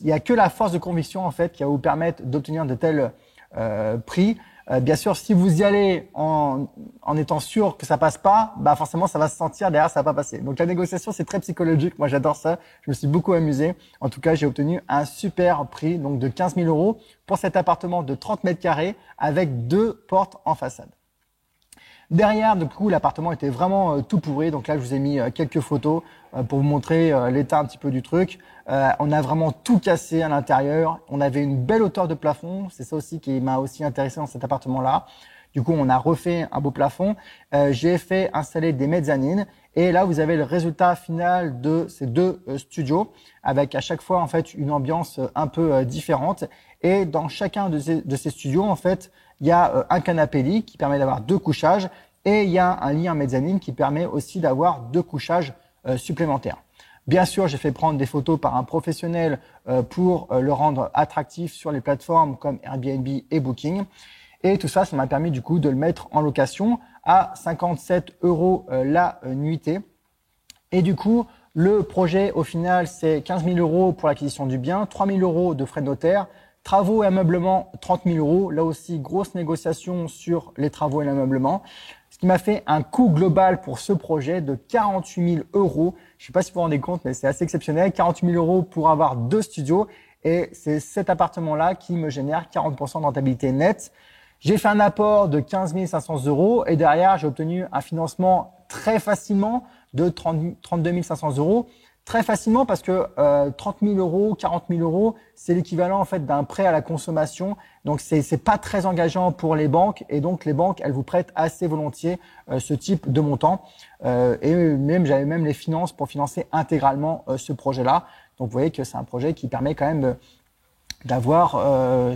Il n'y a que la force de conviction en fait qui va vous permettre d'obtenir de tels euh, prix. Euh, bien sûr, si vous y allez en, en étant sûr que ça passe pas, bah forcément ça va se sentir derrière ça va pas passer. Donc la négociation c'est très psychologique. Moi j'adore ça. Je me suis beaucoup amusé. En tout cas, j'ai obtenu un super prix donc de 15 000 euros pour cet appartement de 30 mètres carrés avec deux portes en façade. Derrière, du coup, l'appartement était vraiment euh, tout pourri. Donc là, je vous ai mis euh, quelques photos euh, pour vous montrer l'état un petit peu du truc. on a vraiment tout cassé à l'intérieur. On avait une belle hauteur de plafond. C'est ça aussi qui m'a aussi intéressé dans cet appartement-là. Du coup, on a refait un beau plafond. J'ai fait installer des mezzanines. Et là, vous avez le résultat final de ces deux studios, avec à chaque fois en fait une ambiance un peu différente. Et dans chacun de ces, de ces studios, en fait, il y a euh, un canapé lit qui permet d'avoir deux couchages et il y a un lit en mezzanine qui permet aussi d'avoir deux couchages euh, supplémentaires. Bien sûr, j'ai fait prendre des photos par un professionnel euh, pour le rendre attractif sur les plateformes comme Airbnb et Booking. Et tout ça, ça m'a permis du coup de le mettre en location à 57 euros la nuitée. Et du coup, le projet au final, c'est 15 000 euros pour l'acquisition du bien, 3 000 euros de frais de notaire, Travaux et ameublement, 30 000 euros. Là aussi, grosse négociation sur les travaux et l'ameublement. Ce qui m'a fait un coût global pour ce projet de 48 000 euros. Je ne sais pas si vous vous rendez compte, mais c'est assez exceptionnel. 48 000 euros pour avoir deux studios. Et c'est cet appartement-là qui me génère 40% de rentabilité nette. J'ai fait un apport de 15 500 euros et derrière, j'ai obtenu un financement très facilement de 30, 32 500 euros très facilement parce que euh, 30 000 euros, 40 000 euros, c'est l'équivalent en fait d'un prêt à la consommation. Donc c'est c'est pas très engageant pour les banques et donc les banques elles vous prêtent assez volontiers euh, ce type de montant. Euh, et même j'avais même les finances pour financer intégralement euh, ce projet-là. Donc vous voyez que c'est un projet qui permet quand même d'avoir,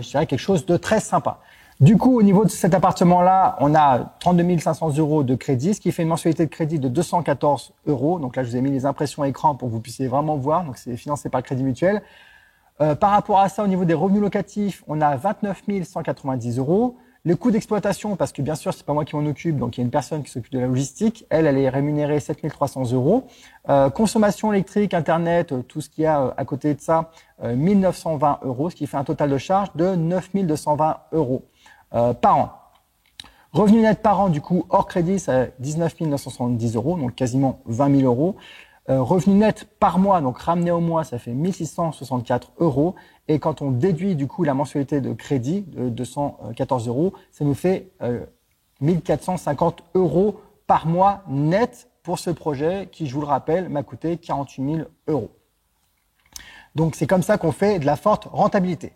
je dirais quelque chose de très sympa. Du coup, au niveau de cet appartement-là, on a 32 500 euros de crédit, ce qui fait une mensualité de crédit de 214 euros. Donc là, je vous ai mis les impressions écran pour que vous puissiez vraiment voir. Donc c'est financé par le Crédit Mutuel. Euh, par rapport à ça, au niveau des revenus locatifs, on a 29 190 euros. Le coût d'exploitation, parce que bien sûr, c'est pas moi qui m'en occupe, donc il y a une personne qui s'occupe de la logistique. Elle, elle est rémunérée 7 300 euros. Euh, consommation électrique, internet, euh, tout ce qu'il y a à côté de ça, 1920 euros, ce qui fait un total de charge de 9 220 euros. Euh, par an. Revenu net par an, du coup, hors crédit, c'est 19 970 euros, donc quasiment 20 000 euros. Euh, revenu net par mois, donc ramené au mois, ça fait 1664 euros. Et quand on déduit du coup la mensualité de crédit de 214 euros, ça nous fait euh, 1450 euros par mois net pour ce projet qui, je vous le rappelle, m'a coûté 48 000 euros. Donc c'est comme ça qu'on fait de la forte rentabilité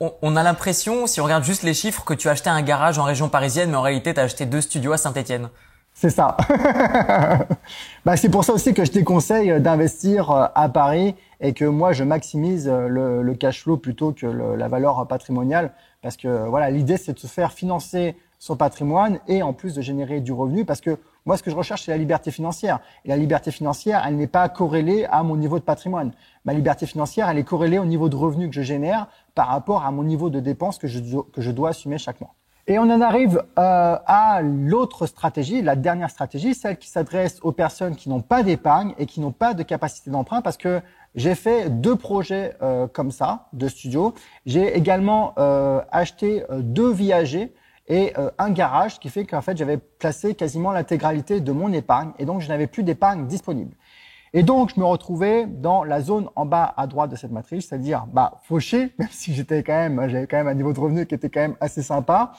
on, a l'impression, si on regarde juste les chiffres, que tu as acheté un garage en région parisienne, mais en réalité, tu as acheté deux studios à Saint-Etienne. C'est ça. [LAUGHS] bah, c'est pour ça aussi que je déconseille d'investir euh, à Paris et que moi, je maximise euh, le, cash flow plutôt que la valeur patrimoniale. Parce que voilà, l'idée, c'est de se faire financer son patrimoine et en plus de générer du revenu parce que moi, ce que je recherche, c'est la liberté financière. Et la liberté financière, elle n'est pas corrélée à mon niveau de patrimoine. Ma liberté financière, elle est corrélée au niveau de revenu que je génère par rapport à mon niveau de dépenses que je, que je dois assumer chaque mois. Et on en arrive euh, à l'autre stratégie, la dernière stratégie, celle qui s'adresse aux personnes qui n'ont pas d'épargne et qui n'ont pas de capacité d'emprunt, parce que j'ai fait deux projets euh, comme ça, de studio. J'ai également euh, acheté deux viagers et euh, un garage, qui fait qu'en fait j'avais placé quasiment l'intégralité de mon épargne et donc je n'avais plus d'épargne disponible. Et donc je me retrouvais dans la zone en bas à droite de cette matrice, c'est-à-dire bah fauché, [LAUGHS] même si j'étais quand même, j'avais quand même un niveau de revenu qui était quand même assez sympa,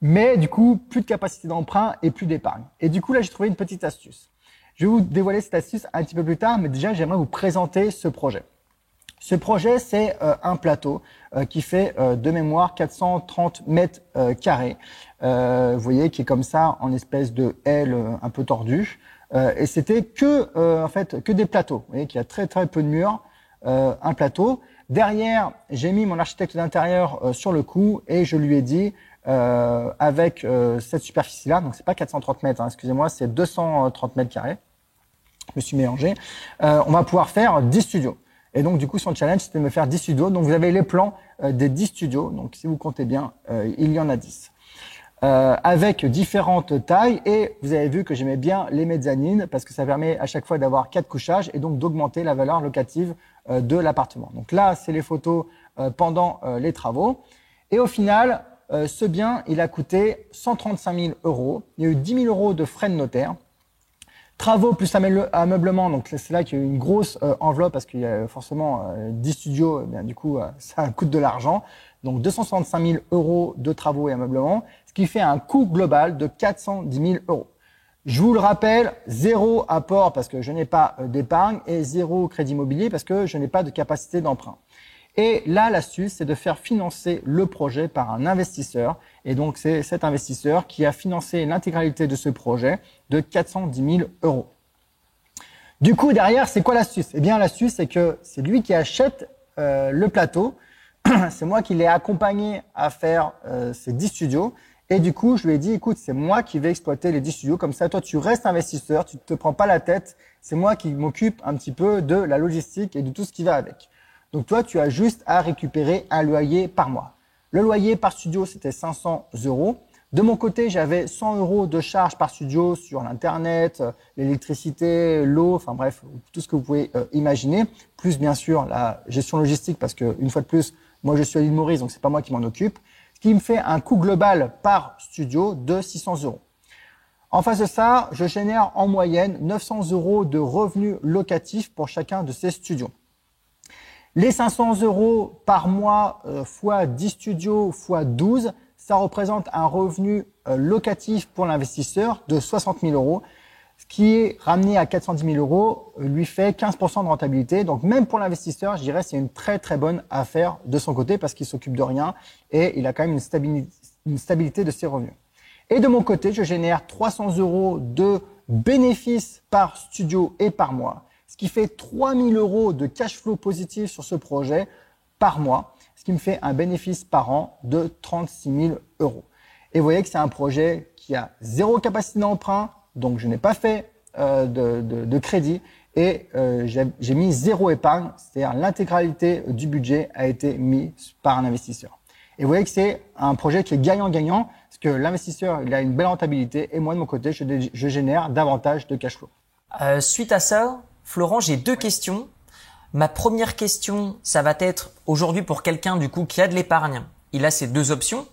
mais du coup plus de capacité d'emprunt et plus d'épargne. Et du coup là j'ai trouvé une petite astuce. Je vais vous dévoiler cette astuce un petit peu plus tard, mais déjà j'aimerais vous présenter ce projet. Ce projet, c'est euh, un plateau euh, qui fait euh, de mémoire 430 mètres carrés. vous voyez, qui est comme ça en espèce de aile un peu tordue. et c'était que en fait que des plateaux. Vous voyez qu'il y a très très peu de murs. un plateau. Derrière, j'ai mis mon architecte d'intérieur sur le coup et je lui ai dit avec cette superficie-là, donc c'est pas 430 mètres, hein, excusez-moi, c'est 230 mètres carrés. Je me suis mélangé. on va pouvoir faire 10 studios. Et donc, du coup, son challenge, c'était de me faire 10 studios. Donc, vous avez les plans euh, des 10 studios. Donc, si vous comptez bien, euh, il y en a 10. Euh, avec différentes tailles. Et vous avez vu que j'aimais bien les mezzanines parce que ça permet à chaque fois d'avoir quatre couchages et donc d'augmenter la valeur locative de l'appartement. Donc là, c'est les photos pendant les travaux. Et au final, euh, ce bien, il a coûté 135 000 euros. Il y a eu 10 000 euros de frais de notaire. Travaux plus ameublement, donc c'est là qu'il y a une grosse euh, enveloppe parce qu'il y a forcément 10 studios, eh du coup [LAUGHS] ça coûte de l'argent. Donc 265 000 euros de travaux et ameublement, ce qui fait un coût global de 410 000 euros. Je vous le rappelle, zéro apport parce que je n'ai pas d'épargne et zéro crédit immobilier parce que je n'ai pas de capacité d'emprunt. Et là, l'astuce, c'est de faire financer le projet par un investisseur. Et donc, c'est cet investisseur qui a financé l'intégralité de ce projet de 410 000 euros. Du coup, derrière, c'est quoi l'astuce? Eh bien, l'astuce, c'est que c'est lui qui achète euh, le plateau. [CLEARS THROAT] c'est moi qui l'ai accompagné à faire euh, ces 10 studios. Et du coup, je lui ai dit, écoute, c'est moi qui vais exploiter les 10 studios. Comme ça, toi, tu restes investisseur, tu ne te prends pas la tête. C'est moi qui m'occupe un petit peu de la logistique et de tout ce qui va avec. Donc toi, tu as juste à récupérer un loyer par mois. Le loyer par studio, c'était 500 euros. De mon côté, j'avais 100 euros de charge par studio sur l'internet, l'électricité, l'eau, enfin bref, tout ce que vous pouvez euh, imaginer, plus bien sûr la gestion logistique parce que une fois de plus, moi je suis à l'île Maurice, donc c'est pas moi qui m'en occupe, ce qui me fait un coût global par studio de 600 euros. En face de ça, je génère en moyenne 900 euros de revenus locatifs pour chacun de ces studios. Les 500 euros par mois euh, fois 10 studios fois 12, ça représente un revenu euh, locatif pour l'investisseur de 60 000 euros. Ce qui est ramené à 410 000 euros euh, lui fait 15% de rentabilité. Donc même pour l'investisseur, je dirais c'est une très très bonne affaire de son côté parce qu'il s'occupe de rien et il a quand même une stabilité, une stabilité de ses revenus. Et de mon côté, je génère 300 euros de bénéfices par studio et par mois ce qui fait 3000 euros de cash flow positif sur ce projet par mois, ce qui me fait un bénéfice par an de 36 000 euros. Et vous voyez que c'est un projet qui a zéro capacité d'emprunt, donc je n'ai pas fait euh, de, crédit et euh, j'ai mis zéro épargne, c'est-à-dire l'intégralité du budget a été mis par un investisseur. Et vous voyez que c'est un projet qui est gagnant-gagnant, parce que l'investisseur a une belle rentabilité et moi de mon côté je, je génère davantage de cash flow. Euh, suite à ça, Florent, j'ai deux questions. Ma première question, ça va être aujourd'hui pour quelqu'un du coup qui a de l'épargne, il a ces deux options.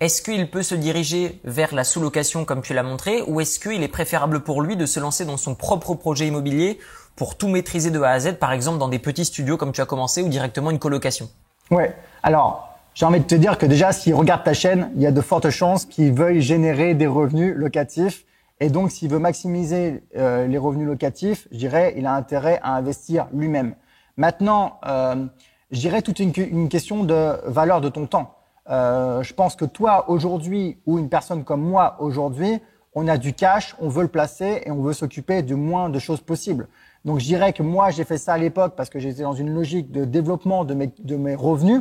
Est-ce qu'il peut se diriger vers la sous-location comme tu l'as montré ou est-ce qu'il est préférable pour lui de se lancer dans son propre projet immobilier pour tout maîtriser de A à Z, par exemple dans des petits studios comme tu as commencé ou directement une colocation? Ouais. Alors, j'ai envie de te dire que déjà, s'il regarde ta chaîne, il y a de fortes chances qu'il veuille générer des revenus locatifs et donc, s'il veut maximiser euh, les revenus locatifs, je dirais, il a intérêt à investir lui-même. Maintenant, euh, je dirais toute une, une, question de valeur de ton temps. Euh, je pense que toi, aujourd'hui, ou une personne comme moi, aujourd'hui, on a du cash, on veut le placer et on veut s'occuper du moins de choses possibles. Donc, je dirais que moi, j'ai fait ça à l'époque parce que j'étais dans une logique de développement de mes, de mes revenus.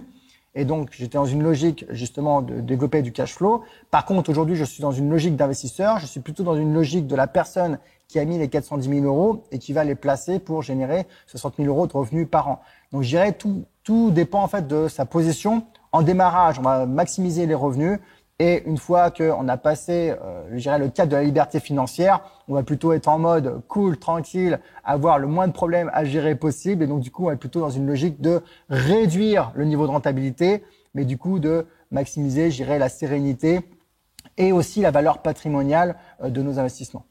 Et donc, j'étais dans une logique justement de développer du cash flow. Par contre, aujourd'hui, je suis dans une logique d'investisseur. Je suis plutôt dans une logique de la personne qui a mis les 410 000 euros et qui va les placer pour générer 60 000 euros de revenus par an. Donc, je dirais tout, tout dépend en fait de sa position. En démarrage, on va maximiser les revenus. Et une fois qu'on a passé, euh, je dirais, le cadre de la liberté financière, on va plutôt être en mode cool, tranquille, avoir le moins de problèmes à gérer possible. Et donc, du coup, on va être plutôt dans une logique de réduire le niveau de rentabilité, mais du coup, de maximiser, je la sérénité et aussi la valeur patrimoniale euh, de nos investissements.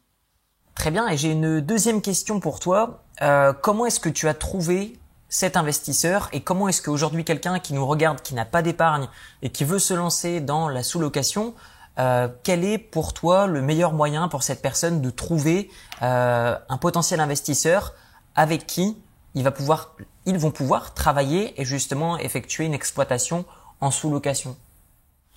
Très bien. Et j'ai une deuxième question pour toi. Euh, comment est-ce que tu as trouvé cet investisseur et comment est-ce qu'aujourd'hui quelqu'un qui nous regarde, qui n'a pas d'épargne et qui veut se lancer dans la sous-location, euh, quel est pour toi le meilleur moyen pour cette personne de trouver euh, un potentiel investisseur avec qui il va pouvoir, ils vont pouvoir travailler et justement effectuer une exploitation en sous-location?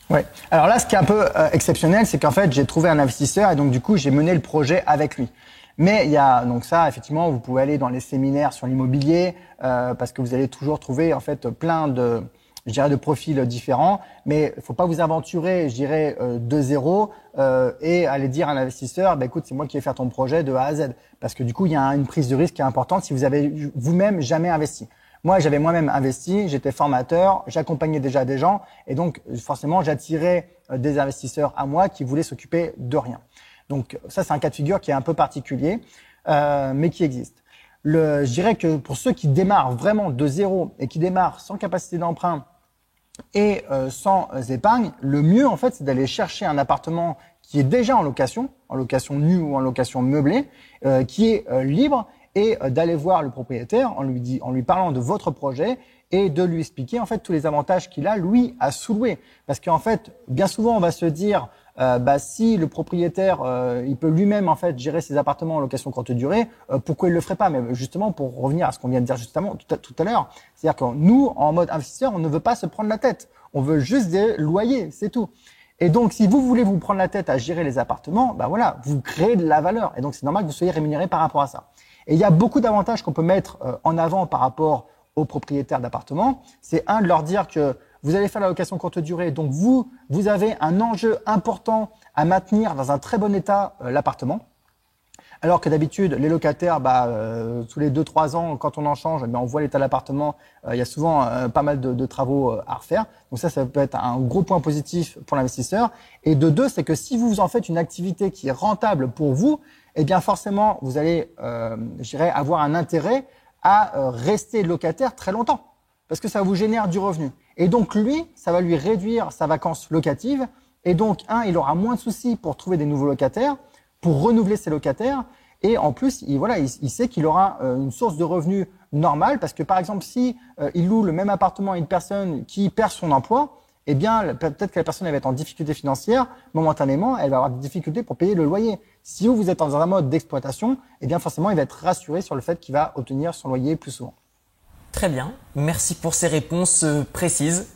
Ouais. Alors là, ce qui est un peu euh, exceptionnel, c'est qu'en fait, j'ai trouvé un investisseur et donc du coup, j'ai mené le projet avec lui. Mais il y a donc ça, effectivement, vous pouvez aller dans les séminaires sur l'immobilier euh, parce que vous allez toujours trouver en fait plein de je dirais de profils différents, mais il faut pas vous aventurer, je dirais, euh, de zéro euh, et aller dire à l'investisseur, bah, écoute, c'est moi qui vais faire ton projet de A à Z, parce que du coup, il y a une prise de risque qui est importante si vous avez vous-même jamais investi. Moi, j'avais moi-même investi, j'étais formateur, j'accompagnais déjà des gens, et donc forcément, j'attirais euh, des investisseurs à moi qui voulaient s'occuper de rien. Donc ça, c'est un cas de figure qui est un peu particulier, euh, mais qui existe. Je dirais que pour ceux qui démarrent vraiment de zéro et qui démarrent sans capacité d'emprunt et sans épargne, le mieux en fait, c'est d'aller chercher un appartement qui est déjà en location, en location nue ou en location meublée, qui est libre et d'aller voir le propriétaire en lui parlant de votre projet et de lui expliquer en fait tous les avantages qu'il a lui à sous-louer. Parce qu'en fait, bien souvent, on va se dire euh, bah, si le propriétaire euh, il peut lui-même en fait gérer ses appartements en location courte durée, euh, pourquoi il le ferait pas? Mais justement pour revenir à ce qu'on vient de dire justement tout à, tout à l'heure, c'est-à-dire que nous en mode investisseur, on ne veut pas se prendre la tête, on veut juste des loyers, c'est tout. Et donc si vous voulez vous prendre la tête à gérer les appartements, bah voilà, vous créez de la valeur et donc c'est normal que vous soyez rémunéré par rapport à ça. Et il y a beaucoup d'avantages qu'on peut mettre en avant par rapport aux propriétaires d'appartements. C'est un de leur dire que vous allez faire la location courte durée, donc vous, vous avez un enjeu important à maintenir dans un très bon état euh, l'appartement. Alors que d'habitude, les locataires, bah, euh, tous les 2-3 ans, quand on en change, eh on voit l'état de l'appartement. Euh, il y a souvent pas mal de, de, travaux à refaire. Donc ça, ça peut être un gros point positif pour l'investisseur. Et de deux, c'est que si vous en faites une activité qui est rentable pour vous, eh bien forcément, vous allez, euh, avoir un intérêt à rester locataire très longtemps parce que ça vous génère du revenu. Et donc lui, ça va lui réduire sa vacance locative. Et donc, un, il aura moins de soucis pour trouver des nouveaux locataires, pour renouveler ses locataires. Et en plus, il, voilà, il, sait qu'il aura euh, une source de revenus normale parce que par exemple, si euh, il loue le même appartement à une personne qui perd son emploi, eh bien, peut-être que la personne elle va être en difficulté financière momentanément, elle va avoir des difficultés pour payer le loyer. Si vous, vous êtes dans un mode d'exploitation, eh bien forcément, il va être rassuré sur le fait qu'il va obtenir son loyer plus souvent. Très bien. Merci pour ces réponses euh, précises.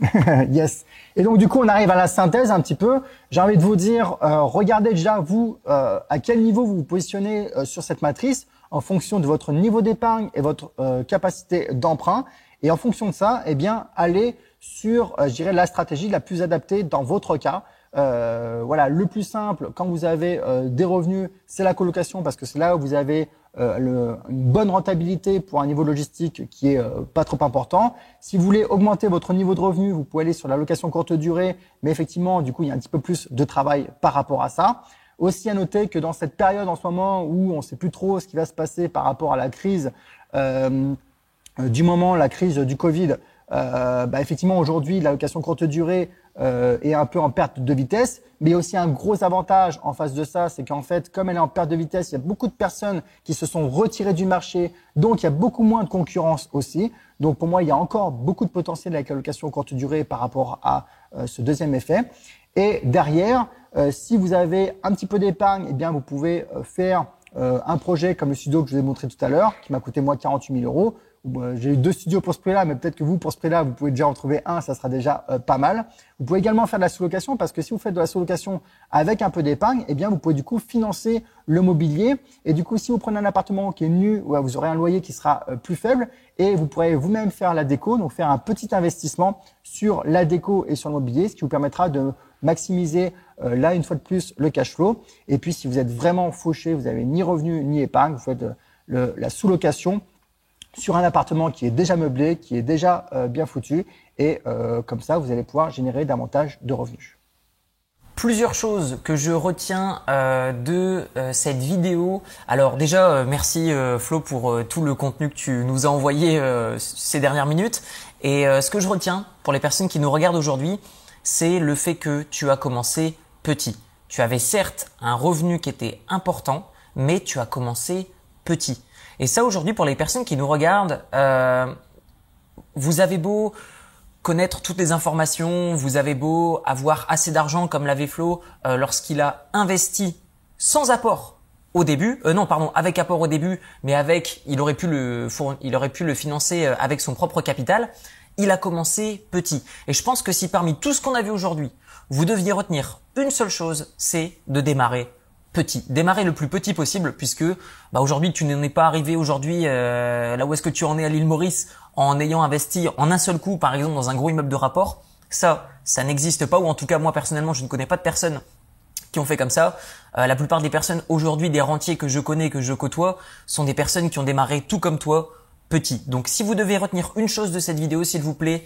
[LAUGHS] yes. Et donc du coup, on arrive à la synthèse un petit peu. J'ai envie de vous dire, euh, regardez déjà vous euh, à quel niveau vous vous positionnez sur cette matrice en fonction de votre niveau d'épargne et votre capacité d'emprunt. Et en fonction de ça, eh bien, allez sur, je dirais, la stratégie la plus adaptée dans votre cas. Voilà, le plus simple quand vous avez des revenus, c'est la colocation parce que c'est là où vous avez euh, une bonne rentabilité pour un niveau logistique qui est euh, pas trop important. Si vous voulez augmenter votre niveau de revenu, vous pouvez aller sur la location courte durée, mais effectivement, du coup, il y a un petit peu plus de travail par rapport à ça. Aussi à noter que dans cette période en ce moment où on ne sait plus trop ce qui va se passer par rapport à la crise euh, du moment, la crise du Covid, euh, bah effectivement aujourd'hui la location courte durée euh, est un peu en perte de vitesse, mais il y a aussi un gros avantage en face de ça, c'est qu'en fait comme elle est en perte de vitesse, il y a beaucoup de personnes qui se sont retirées du marché, donc il y a beaucoup moins de concurrence aussi. Donc pour moi il y a encore beaucoup de potentiel avec la location courte durée par rapport à euh, ce deuxième effet. Et derrière, euh, si vous avez un petit peu d'épargne, eh bien vous pouvez faire un projet comme le studio que je vous ai montré tout à l'heure, qui m'a coûté moi 48 000 euros j'ai eu deux studios pour ce prix-là, mais peut-être que vous, pour ce prix-là, vous pouvez déjà en trouver un, ça sera déjà euh, pas mal. Vous pouvez également faire de la sous-location parce que si vous faites de la sous-location avec un peu d'épargne, eh bien, vous pouvez du coup financer le mobilier. Et du coup, si vous prenez un appartement qui est nu, vous aurez un loyer qui sera euh, plus faible et vous pourrez vous-même faire la déco, donc faire un petit investissement sur la déco et sur le mobilier, ce qui vous permettra de maximiser euh, là une fois de plus le cash flow. Et puis, si vous êtes vraiment fauché, vous avez ni revenu ni épargne, vous faites la sous-location sur un appartement qui est déjà meublé, qui est déjà euh, bien foutu, et euh, comme ça, vous allez pouvoir générer davantage de revenus. Plusieurs choses que je retiens euh, de cette vidéo. Alors déjà, merci Flo pour tout le contenu que tu nous as envoyé ces dernières minutes. Et ce que je retiens pour les personnes qui nous regardent aujourd'hui, c'est le fait que tu as commencé petit. Tu avais certes un revenu qui était important, mais tu as commencé petit. Et ça aujourd'hui pour les personnes qui nous regardent, euh, vous avez beau connaître toutes les informations, vous avez beau avoir assez d'argent comme l'avait Flo euh, lorsqu'il a investi sans apport au début, euh, non pardon, avec apport au début, mais avec, il aurait pu le, il aurait pu le financer euh, avec son propre capital. Il a commencé petit. Et je pense que si parmi tout ce qu'on a vu aujourd'hui, vous deviez retenir une seule chose, c'est de démarrer petit. Démarrer le plus petit possible puisque bah, aujourd'hui tu n'en es pas arrivé aujourd'hui euh, là où est-ce que tu en es à l'île Maurice en ayant investi en un seul coup par exemple dans un gros immeuble de rapport. Ça, ça n'existe pas ou en tout cas moi personnellement je ne connais pas de personnes qui ont fait comme ça. Euh, la plupart des personnes aujourd'hui, des rentiers que je connais, que je côtoie, sont des personnes qui ont démarré tout comme toi, petit. Donc si vous devez retenir une chose de cette vidéo, s'il vous plaît,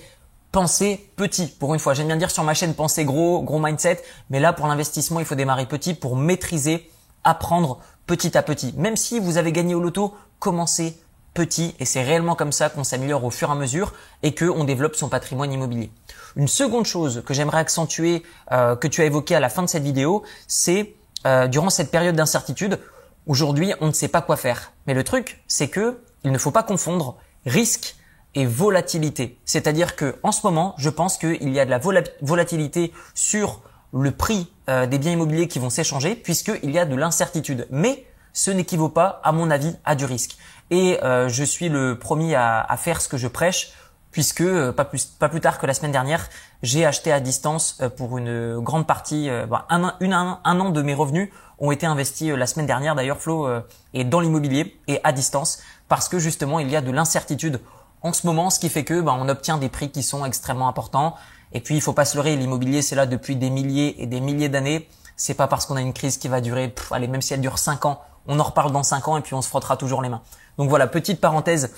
pensez petit. Pour une fois, j'aime bien dire sur ma chaîne pensez gros, gros mindset, mais là pour l'investissement, il faut démarrer petit pour maîtriser, apprendre petit à petit. Même si vous avez gagné au loto, commencez petit et c'est réellement comme ça qu'on s'améliore au fur et à mesure et qu'on développe son patrimoine immobilier. Une seconde chose que j'aimerais accentuer, euh, que tu as évoqué à la fin de cette vidéo, c'est euh, durant cette période d'incertitude, aujourd'hui on ne sait pas quoi faire. Mais le truc, c'est que il ne faut pas confondre risque et volatilité. C'est-à-dire que en ce moment, je pense qu'il y a de la volatilité sur le prix euh, des biens immobiliers qui vont s'échanger puisqu'il y a de l'incertitude. Mais ce n'équivaut pas, à mon avis, à du risque. Et euh, je suis le premier à, à, faire ce que je prêche, puisque euh, pas, plus, pas plus tard que la semaine dernière, j'ai acheté à distance euh, pour une grande partie, bah, un, une, un, an de mes revenus ont été investis la semaine dernière. D'ailleurs, Flo est dans l'immobilier et à distance, parce que justement, il y a de l'incertitude en ce moment, ce qui fait que bah, on obtient des prix qui sont extrêmement importants. Et puis, il faut pas se leurrer, l'immobilier, c'est là depuis des milliers et des milliers d'années. C'est pas parce qu'on a une crise qui va durer, allez, même si elle dure 5 ans, on en reparle dans 5 ans et puis on se frottera toujours les mains. Donc voilà, petite parenthèse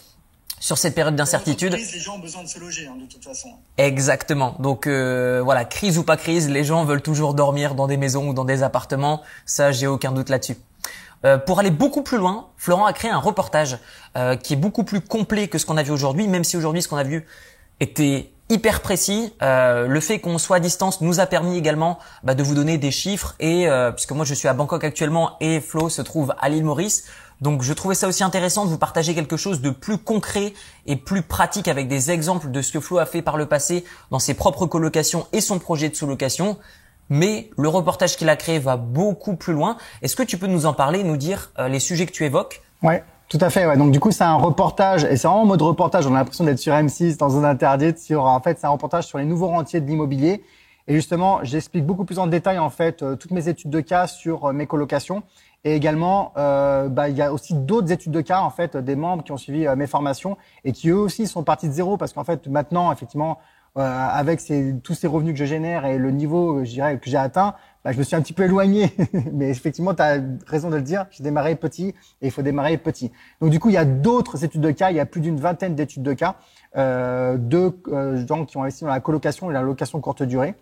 sur cette période d'incertitude. Les gens ont besoin de se loger, hein, de toute façon. Exactement. Donc euh, voilà, crise ou pas crise, les gens veulent toujours dormir dans des maisons ou dans des appartements. Ça, j'ai aucun doute là-dessus. Euh, pour aller beaucoup plus loin, Florent a créé un reportage euh, qui est beaucoup plus complet que ce qu'on a vu aujourd'hui, même si aujourd'hui ce qu'on a vu était hyper précis. Euh, le fait qu'on soit à distance nous a permis également bah, de vous donner des chiffres et euh, puisque moi je suis à Bangkok actuellement et Flo se trouve à l'île Maurice. Donc je trouvais ça aussi intéressant de vous partager quelque chose de plus concret et plus pratique avec des exemples de ce que Flo a fait par le passé dans ses propres colocations et son projet de sous-location. Mais le reportage qu'il a créé va beaucoup plus loin. Est-ce que tu peux nous en parler, nous dire euh, les sujets que tu évoques? Ouais. Tout à fait, ouais. Donc du coup, c'est un reportage, et c'est en mode reportage. On a l'impression d'être sur M6 dans zone interdite. Sur, en fait, c'est un reportage sur les nouveaux rentiers de l'immobilier. Et justement, j'explique beaucoup plus en détail en fait euh, toutes mes études de cas sur euh, mes colocations. Et également, euh, bah, il y a aussi d'autres études de cas en fait des membres qui ont suivi mes formations et qui eux aussi sont partis de zéro parce qu'en fait maintenant, effectivement, avec ces, tous ces revenus que je génère et le niveau, je dirais, que j'ai atteint, bah, je me suis un petit peu éloigné. [LAUGHS] Mais effectivement, tu as raison de le dire. J'ai démarré petit et il faut démarrer petit. Donc du coup, il y a d'autres études de cas. Il y a plus d'une vingtaine d'études de cas euh, de euh, gens qui ont investi dans la colocation et la location courte durée.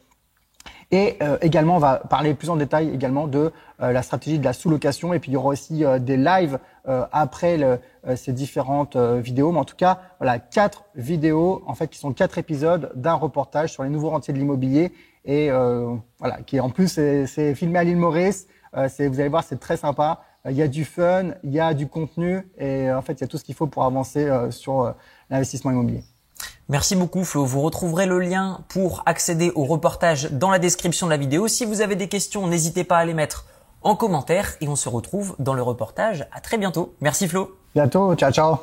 Et euh, également, on va parler plus en détail également de euh, la stratégie de la sous-location. Et puis, il y aura aussi euh, des lives après le, ces différentes vidéos. Mais en tout cas, voilà, quatre vidéos, en fait, qui sont quatre épisodes d'un reportage sur les nouveaux rentiers de l'immobilier. Et voilà, qui en plus, c'est filmé à l'île Maurice. c'est, vous allez voir, c'est très sympa. Il y a du fun, il y a du contenu. Et en fait, il y a tout ce qu'il faut pour avancer sur l'investissement immobilier. Merci beaucoup Flo. Vous retrouverez le lien pour accéder au reportage dans la description de la vidéo. Si vous avez des questions, n'hésitez pas à les mettre en commentaire et on se retrouve dans le reportage. À très bientôt. Merci Flo. Bientôt. Ciao, ciao.